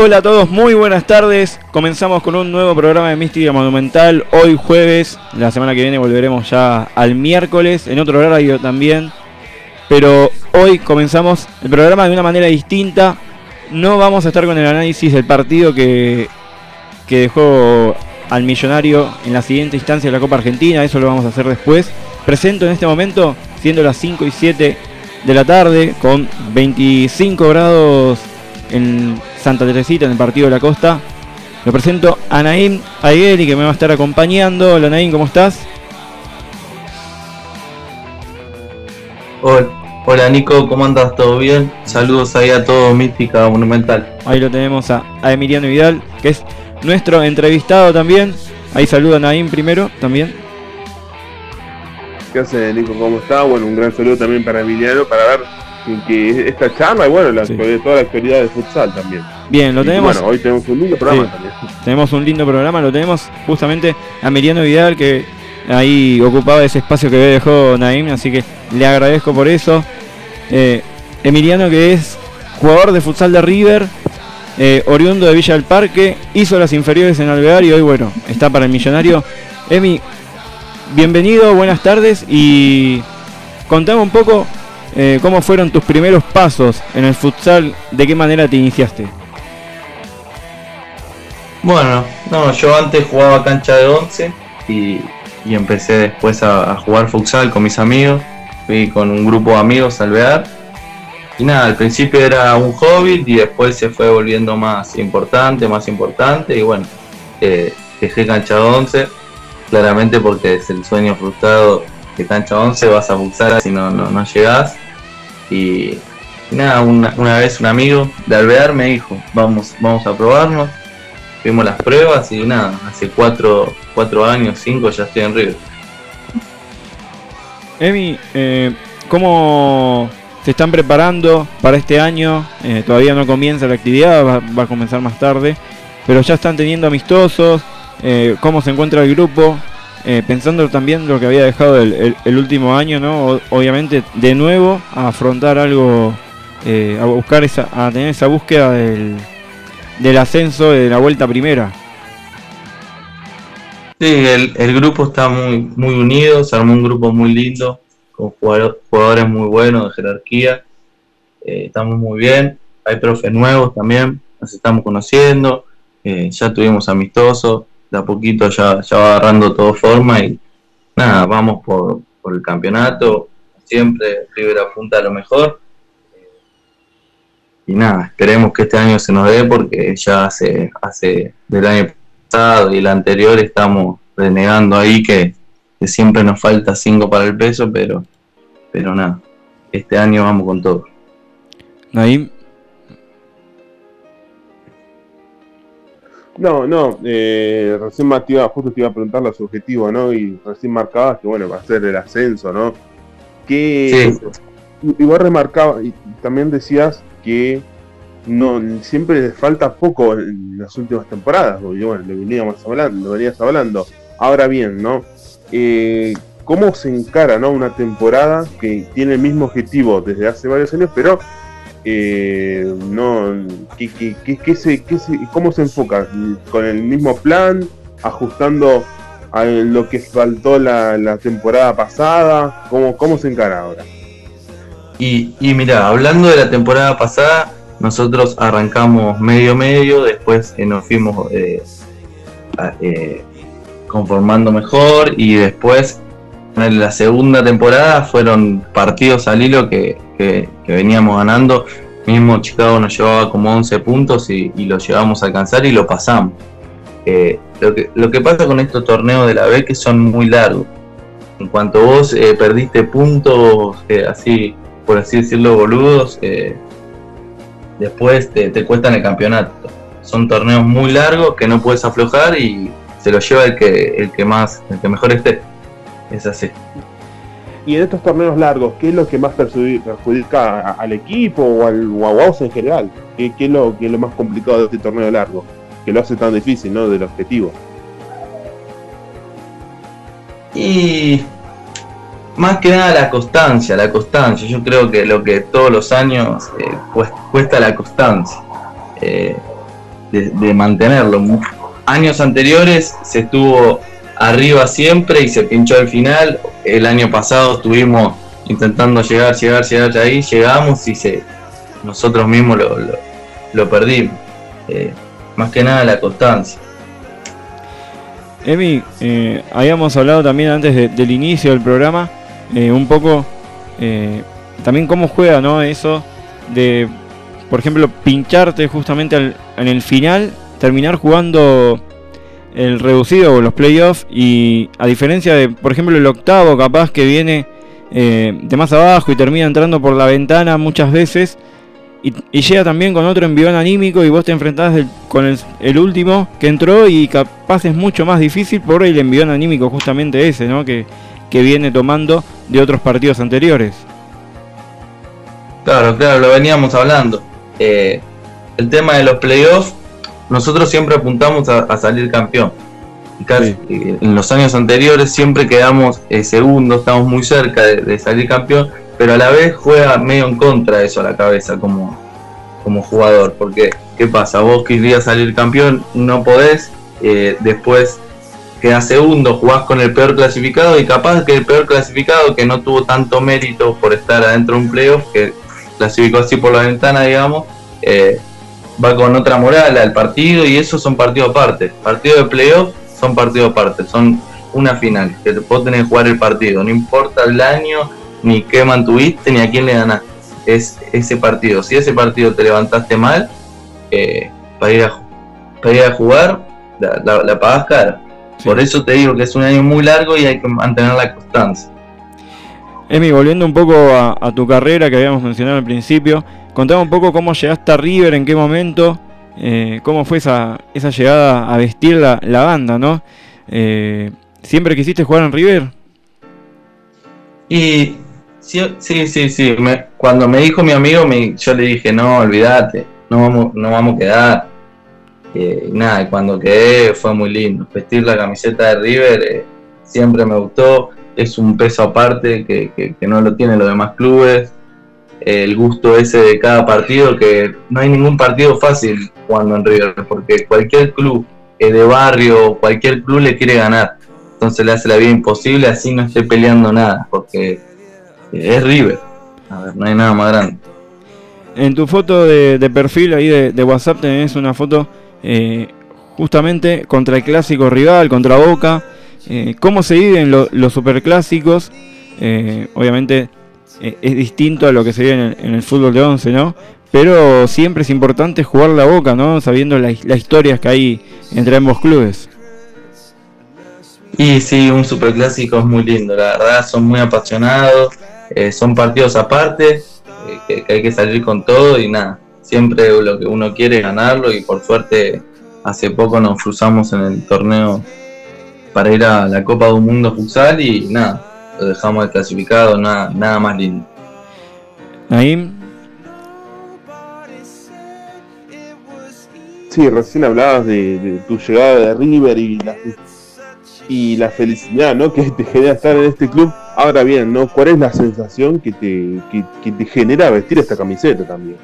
Hola a todos, muy buenas tardes. Comenzamos con un nuevo programa de Mística Monumental. Hoy jueves, la semana que viene volveremos ya al miércoles, en otro horario también. Pero hoy comenzamos el programa de una manera distinta. No vamos a estar con el análisis del partido que, que dejó al millonario en la siguiente instancia de la Copa Argentina. Eso lo vamos a hacer después. Presento en este momento, siendo las 5 y 7 de la tarde, con 25 grados en Santa Teresita, en el partido de la costa. Lo presento a Naim Aigueli, que me va a estar acompañando. Hola Naim, ¿cómo estás? Hola, hola Nico, ¿cómo andas? ¿Todo bien? Saludos ahí a todo Mística Monumental. Ahí lo tenemos a, Emiliano Vidal, que es nuestro entrevistado también. Ahí saluda a Naim primero también. ¿Qué hace Nico? ¿Cómo está? Bueno, un gran saludo también para Emiliano para ver que esta charla y bueno, la, toda la actualidad del futsal también. Bien, lo tenemos. bueno, hoy tenemos un lindo programa también. Tenemos un lindo programa, lo tenemos justamente a Emiliano Vidal que ahí ocupaba ese espacio que dejó Naim, así que le agradezco por eso. Eh, Emiliano que es jugador de futsal de River, eh, oriundo de Villa del Parque, hizo las inferiores en Alvear y hoy bueno, está para el millonario. Emi, bienvenido, buenas tardes y contame un poco eh, ¿Cómo fueron tus primeros pasos en el futsal? ¿De qué manera te iniciaste? Bueno, no, yo antes jugaba cancha de 11 y, empecé después a, jugar futsal con mis amigos. Fui con un grupo de amigos al vear. Y nada, al principio era un hobby y después se fue volviendo más importante, más importante. Y bueno, eh, dejé cancha de 11, claramente porque es el sueño frustrado de cancha 11 vas a futsal si no, no, no llegás. Y, nada, una, vez un amigo de Alvear me dijo, vamos, vamos a probarnos. Vimos las pruebas y nada, hace cuatro, cuatro años, cinco ya estoy en River. Emi, eh, ¿cómo se están preparando para este año? Eh, todavía no comienza la actividad, va, a comenzar más tarde, pero ya están teniendo amistosos. Eh, ¿Cómo se encuentra el grupo? Eh, pensando también lo que había dejado el, último año, ¿no? obviamente, de nuevo, a afrontar algo, eh, a buscar esa, a tener esa búsqueda del, del ascenso de la vuelta primera. Sí, el, grupo está muy, muy unido, se armó un grupo muy lindo, con jugadores muy buenos de jerarquía, eh, estamos muy bien, hay profes nuevos también, nos estamos conociendo, ya tuvimos amistosos, de a poquito ya, ya va agarrando todo forma y nada, vamos por, el campeonato, siempre River apunta a lo mejor. Y nada, esperemos que este año se nos dé porque ya hace, hace del año pasado y el anterior estamos renegando ahí que, siempre nos falta 5 para el peso, pero, pero nada, este año vamos con todo. Naim, No, no, eh, recién Matías, justo te iba a preguntar los objetivos, ¿no? Y recién marcabas que, bueno, va a ser el ascenso, ¿no? Que igual remarcaba, y también decías que no siempre les falta poco en las últimas temporadas, porque bueno, lo veníamos hablando, lo venías hablando. Ahora bien, ¿no? Eh, ¿Cómo se encara ¿no? una temporada que tiene el mismo objetivo desde hace varios años, pero eh, no, ¿qué, se, ¿cómo se enfoca? ¿Con el mismo plan? ¿Ajustando a lo que faltó la, temporada pasada? ¿Cómo, ¿Cómo se encara ahora? Y, y mira, hablando de la temporada pasada, nosotros arrancamos medio medio, después eh, nos fuimos eh, eh, conformando mejor y después en la segunda temporada fueron partidos al hilo que, veníamos ganando. Mismo Chicago nos llevaba como 11 puntos y, lo llevamos a alcanzar y lo pasamos. Eh, lo, que, lo que pasa con estos torneos de la B que son muy largos. En cuanto vos eh, perdiste puntos eh, así, por así decirlo, boludos, después te, te cuestan el campeonato. Son torneos muy largos que no puedes aflojar y se lo lleva el que, el que más, el que mejor esté. Es así. Y en estos torneos largos, ¿qué es lo que más perjudica al equipo o al o en general? ¿Qué, es lo, es lo más complicado de este torneo largo? Que lo hace tan difícil, ¿no? Del objetivo. Y más que nada la constancia, la constancia. Yo creo que lo que todos los años eh, cuesta la constancia. Eh, de, mantenerlo. Años anteriores se estuvo arriba siempre y se pinchó al final. El año pasado estuvimos intentando llegar, llegar, llegar ahí, llegamos y se, nosotros mismos lo, perdimos. Eh, más que nada la constancia. Emi, eh, habíamos hablado también antes del inicio del programa, eh, un poco también cómo juega ¿no? eso de, por ejemplo, pincharte justamente en el final, terminar jugando el reducido o los playoffs y a diferencia de, por ejemplo, el octavo capaz que viene eh, de más abajo y termina entrando por la ventana muchas veces y, llega también con otro envión anímico y vos te enfrentás con el, último que entró y capaz es mucho más difícil por el envión anímico justamente ese, ¿no? Que, que viene tomando de otros partidos anteriores. Claro, claro, lo veníamos hablando. Eh, el tema de los playoffs, nosotros siempre apuntamos a, salir campeón. Casi, eh, En los años anteriores siempre quedamos eh, segundos, estamos muy cerca de, salir campeón, pero a la vez juega medio en contra de eso a la cabeza como, como jugador. Porque, ¿qué pasa? Vos querías salir campeón, no podés, después quedas segundo, jugás con el peor clasificado y capaz que el peor clasificado que no tuvo tanto mérito por estar adentro de un playoff, que clasificó así por la ventana, digamos, eh, va con otra moral al partido y eso son partidos aparte. Partidos de playoff son partidos aparte, son una final, que vos tenés que jugar el partido, no importa el año, ni qué mantuviste, ni a quién le ganaste. Es ese partido. Si ese partido te levantaste mal, eh, para, ir a, para ir a jugar, la, la, pagás cara. Por eso te digo que es un año muy largo y hay que mantener la constancia. Emi, volviendo un poco a, tu carrera que habíamos mencionado al principio, contame un poco cómo llegaste a River, en qué momento, eh, cómo fue esa, esa llegada a vestir la, banda, ¿no? Eh, ¿Siempre quisiste jugar en River? Y sí, sí, sí, sí. cuando me dijo mi amigo, yo le dije, no, olvídate, no vamos, no vamos a quedar. Eh, nada, cuando quedé fue muy lindo. Vestir la camiseta de River siempre me gustó es un peso aparte que, no lo tienen los demás clubes. El gusto ese de cada partido, que no hay ningún partido fácil jugando en River, porque cualquier club de barrio, cualquier club le quiere ganar. Entonces le hace la vida imposible, así no esté peleando nada, porque es River. A ver, no hay nada más grande. En tu foto de, perfil ahí de, WhatsApp tenés una foto eh, justamente contra el clásico rival, contra Boca. Eh, cómo se viven los superclásicos. Eh, obviamente eh, es distinto a lo que se vive en el, fútbol de 11, ¿no? Pero siempre es importante jugar la boca, ¿no? Sabiendo las historias que hay entre ambos clubes. Y sí, un superclásico es muy lindo, la verdad, son muy apasionados, son partidos aparte, que, hay que salir con todo y nada, siempre lo que uno quiere es ganarlo y por suerte hace poco nos cruzamos en el torneo para ir a la Copa del Mundo Futsal y nada, lo dejamos clasificado, nada, nada más lindo. Naim. Sí, recién hablabas de, tu llegada de River y la, y la felicidad ¿no? que te genera estar en este club. Ahora bien, ¿no? ¿cuál es la sensación que te, que te genera vestir esta camiseta también?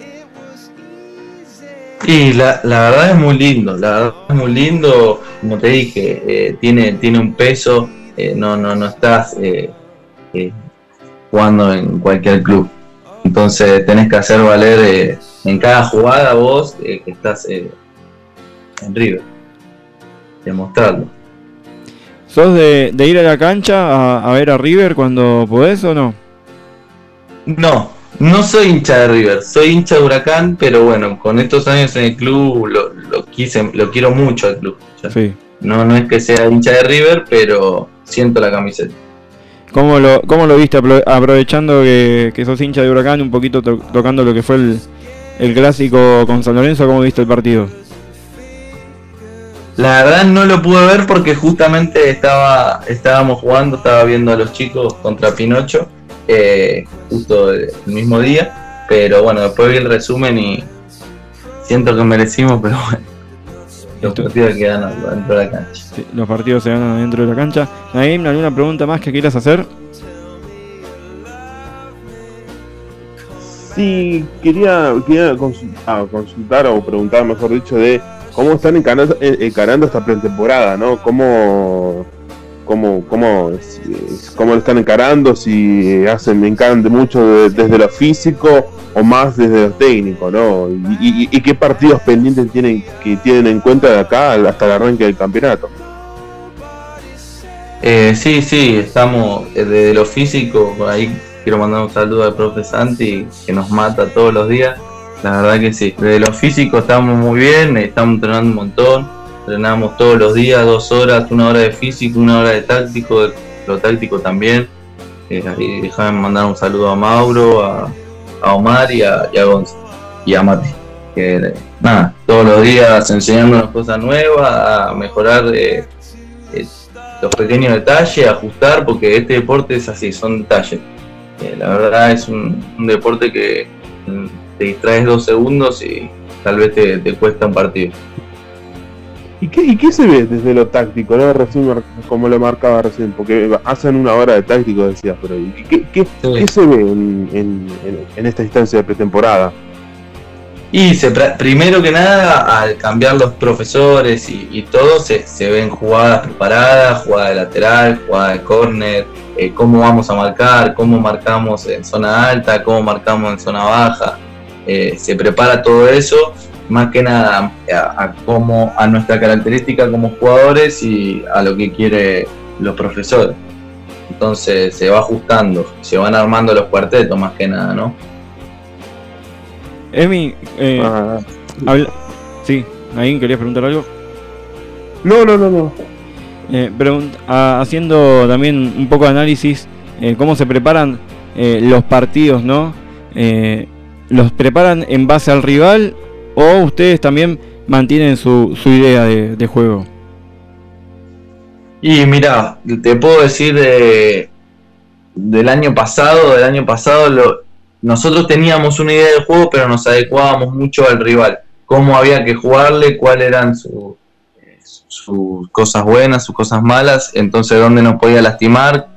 Y la, la verdad es muy lindo, la verdad es muy lindo, como te dije, eh, tiene, tiene un peso, eh, no, no, no estás eh, jugando en cualquier club. Entonces tenés que hacer valer en cada jugada vos que estás en River, demostrarlo. ¿Sos de, ir a la cancha a, a ver a River cuando podés o no? No, no soy hincha de River, soy hincha de Huracán, pero bueno, con estos años en el club lo, quise, lo quiero mucho al club. No, no es que sea hincha de River, pero siento la camiseta. ¿Cómo lo, cómo lo viste aprovechando que, sos hincha de Huracán, un poquito tocando lo que fue el, clásico con San Lorenzo? ¿Cómo viste el partido? La verdad no lo pude ver porque justamente estaba estábamos jugando, estaba viendo a los chicos contra Pinocho eh, justo el mismo día. Pero bueno, después vi el resumen y siento que merecimos, pero bueno. Los partidos quedan dentro de la cancha. los partidos se ganan dentro de la cancha. Naim, ¿alguna pregunta más que quieras hacer? Sí, quería, quería consultar, ah, consultar, o preguntar, mejor dicho, de cómo están encarando, encarando esta pretemporada, ¿no? ¿Cómo, cómo, cómo, cómo lo están encarando? Si hacen, me encantan mucho desde lo físico o más desde lo técnico, ¿no? Y, qué partidos pendientes tienen que tienen en cuenta de acá hasta el arranque del campeonato. Eh, sí, sí, estamos desde lo físico, ahí quiero mandar un saludo al profe Santi que nos mata todos los días. La verdad que sí, desde lo físico estamos muy bien, estamos entrenando un montón, entrenamos todos los días, dos horas, una hora de físico, una hora de táctico, lo táctico también. Eh, déjame mandar un saludo a Mauro, a, Omar y a, y y a Mati. Que nada, todos los días enseñándonos cosas nuevas, a mejorar eh, eh, los pequeños detalles, ajustar, porque este deporte es así, son detalles. Eh, la verdad es un, deporte que te distraes dos segundos y tal vez te, cuesta un partido. ¿Y qué, se ve desde lo táctico? ¿no? Recién, como lo marcaba recién, porque hacen una hora de táctico, decías, pero ¿qué, se ve en, esta instancia de pretemporada? Y se, primero que nada, al cambiar los profesores y, todo, se, se, ven jugadas preparadas, jugada de lateral, jugada de córner, eh, cómo vamos a marcar, cómo marcamos en zona alta, cómo marcamos en zona baja. Eh, se prepara todo eso, más que nada a, como, a nuestra característica como jugadores y a lo que quiere los profesores. Entonces se va ajustando, se van armando los cuartetos más que nada, ¿no? Emi, eh, ah, sí, ¿alguien querías preguntar algo? No, no, no, no. Eh, haciendo también un poco de análisis, eh, cómo se preparan eh, los partidos, ¿no? ¿Los preparan en base al rival o ustedes también mantienen su, su idea de, juego? Y mira, te puedo decir de, del año pasado, del año pasado nosotros teníamos una idea de juego, pero nos adecuábamos mucho al rival, cómo había que jugarle, cuáles eran sus sus cosas buenas, sus cosas malas, entonces dónde nos podía lastimar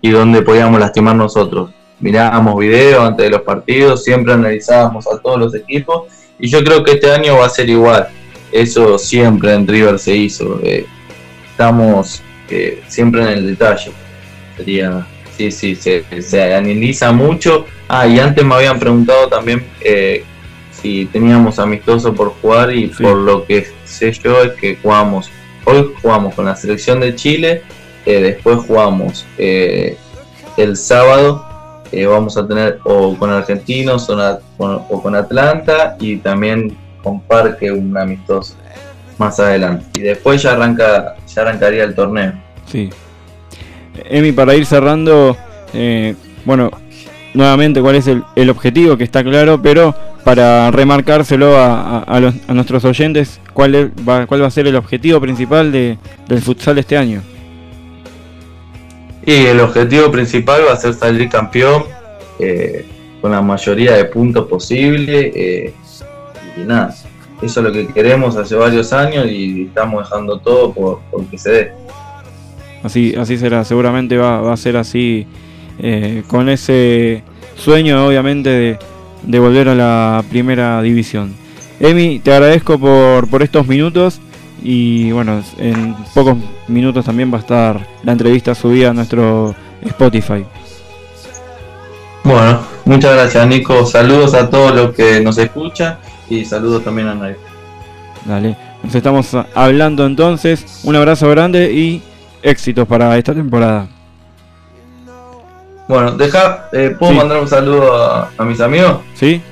y dónde podíamos lastimar nosotros. Mirábamos videos antes de los partidos, siempre analizábamos a todos los equipos y yo creo que este año va a ser igual. Eso siempre en River se hizo. Eh, estamos eh, siempre en el detalle. Sería, sí, sí, se, se, analiza mucho. Ah, y antes me habían preguntado también eh, si teníamos amistoso por jugar y por lo que sé yo es que jugamos, hoy jugamos con la selección de Chile, después jugamos el sábado, eh, vamos a tener o con Argentinos o, con, Atlanta y también con Parque un amistoso más adelante. Y después ya arranca, ya arrancaría el torneo. Sí. Emi, para ir cerrando, bueno, nuevamente cuál es el, objetivo, que está claro, pero para remarcárselo a, nuestros oyentes, ¿cuál, va, cuál va a ser el objetivo principal de, del futsal este año. Y el objetivo principal va a ser salir campeón eh, con la mayoría de puntos posible. Eh, y nada, eso es lo que queremos hace varios años y estamos dejando todo por, que se dé. Así, así será, seguramente va, va a ser así eh, con ese sueño obviamente de, volver a la primera división. Emi, te agradezco por, por estos minutos y bueno, en pocos minutos también va a estar la entrevista subida a nuestro Spotify. Bueno, muchas gracias Nico, saludos a todos los que nos escuchan y saludos también a Nadie. Dale, nos estamos hablando entonces, un abrazo grande y éxitos para esta temporada. Bueno, deja, eh, ¿puedo mandar un saludo a, mis amigos? Sí.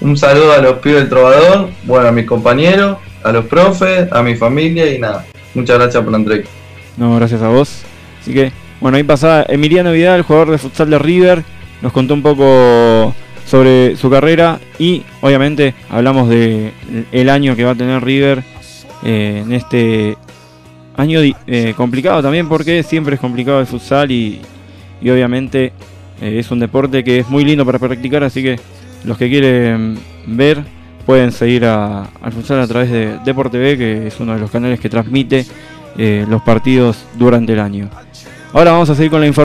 Un saludo a los pibes del trovador, bueno, a mis compañeros, a los profes, a mi familia y nada. Muchas gracias por la entrevista. No, gracias a vos. Así que, bueno, ahí pasaba Emiliano Vidal, jugador de futsal de River, nos contó un poco sobre su carrera y obviamente hablamos de el año que va a tener River eh, en este año eh, complicado también porque siempre es complicado el futsal y, y obviamente eh, es un deporte que es muy lindo para practicar, así que los que quieren ver pueden seguir a, al futsal a través de Deporte B, que es uno de los canales que transmite eh, los partidos durante el año. Ahora vamos a seguir con la información.